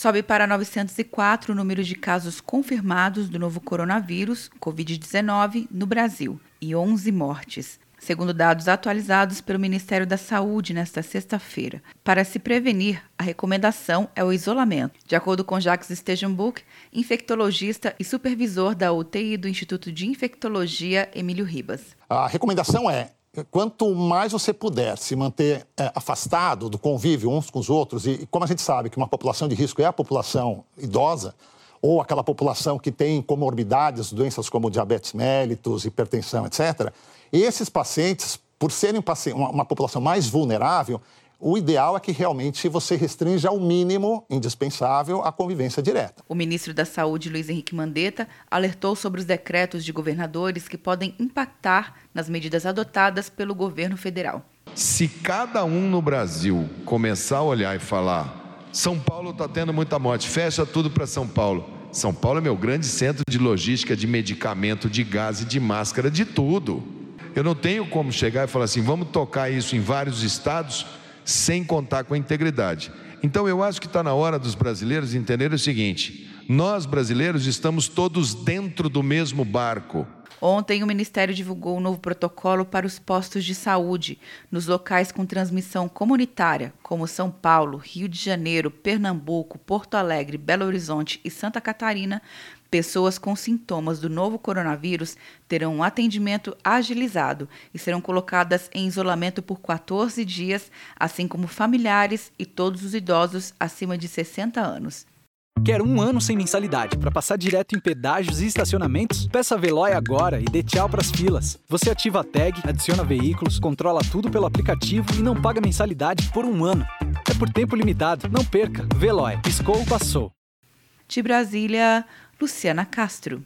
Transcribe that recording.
Sobe para 904 o número de casos confirmados do novo coronavírus, Covid-19, no Brasil, e 11 mortes. Segundo dados atualizados pelo Ministério da Saúde nesta sexta-feira. Para se prevenir, a recomendação é o isolamento. De acordo com Jacques Stegenbuch, infectologista e supervisor da UTI do Instituto de Infectologia Emílio Ribas. A recomendação é quanto mais você puder se manter é, afastado do convívio uns com os outros, e como a gente sabe que uma população de risco é a população idosa, ou aquela população que tem comorbidades, doenças como diabetes mellitus, hipertensão, etc., esses pacientes, por serem uma população mais vulnerável, o ideal é que realmente você restrinja ao mínimo indispensável a convivência direta. O ministro da Saúde, Luiz Henrique Mandetta, alertou sobre os decretos de governadores que podem impactar nas medidas adotadas pelo governo federal. Se cada um no Brasil começar a olhar e falar: São Paulo está tendo muita morte, fecha tudo para São Paulo. São Paulo é meu grande centro de logística de medicamento, de gás e de máscara, de tudo. Eu não tenho como chegar e falar assim: vamos tocar isso em vários estados sem contar com a integridade. Então eu acho que está na hora dos brasileiros entenderem o seguinte: nós brasileiros estamos todos dentro do mesmo barco. Ontem, o Ministério divulgou um novo protocolo para os postos de saúde nos locais com transmissão comunitária, como São Paulo, Rio de Janeiro, Pernambuco, Porto Alegre, Belo Horizonte e Santa Catarina, Pessoas com sintomas do novo coronavírus terão um atendimento agilizado e serão colocadas em isolamento por 14 dias, assim como familiares e todos os idosos acima de 60 anos. Quer um ano sem mensalidade para passar direto em pedágios e estacionamentos? Peça a Veloy agora e dê tchau para as filas. Você ativa a tag, adiciona veículos, controla tudo pelo aplicativo e não paga mensalidade por um ano. É por tempo limitado. Não perca. Veloy. Piscou, passou. De Brasília, Luciana Castro.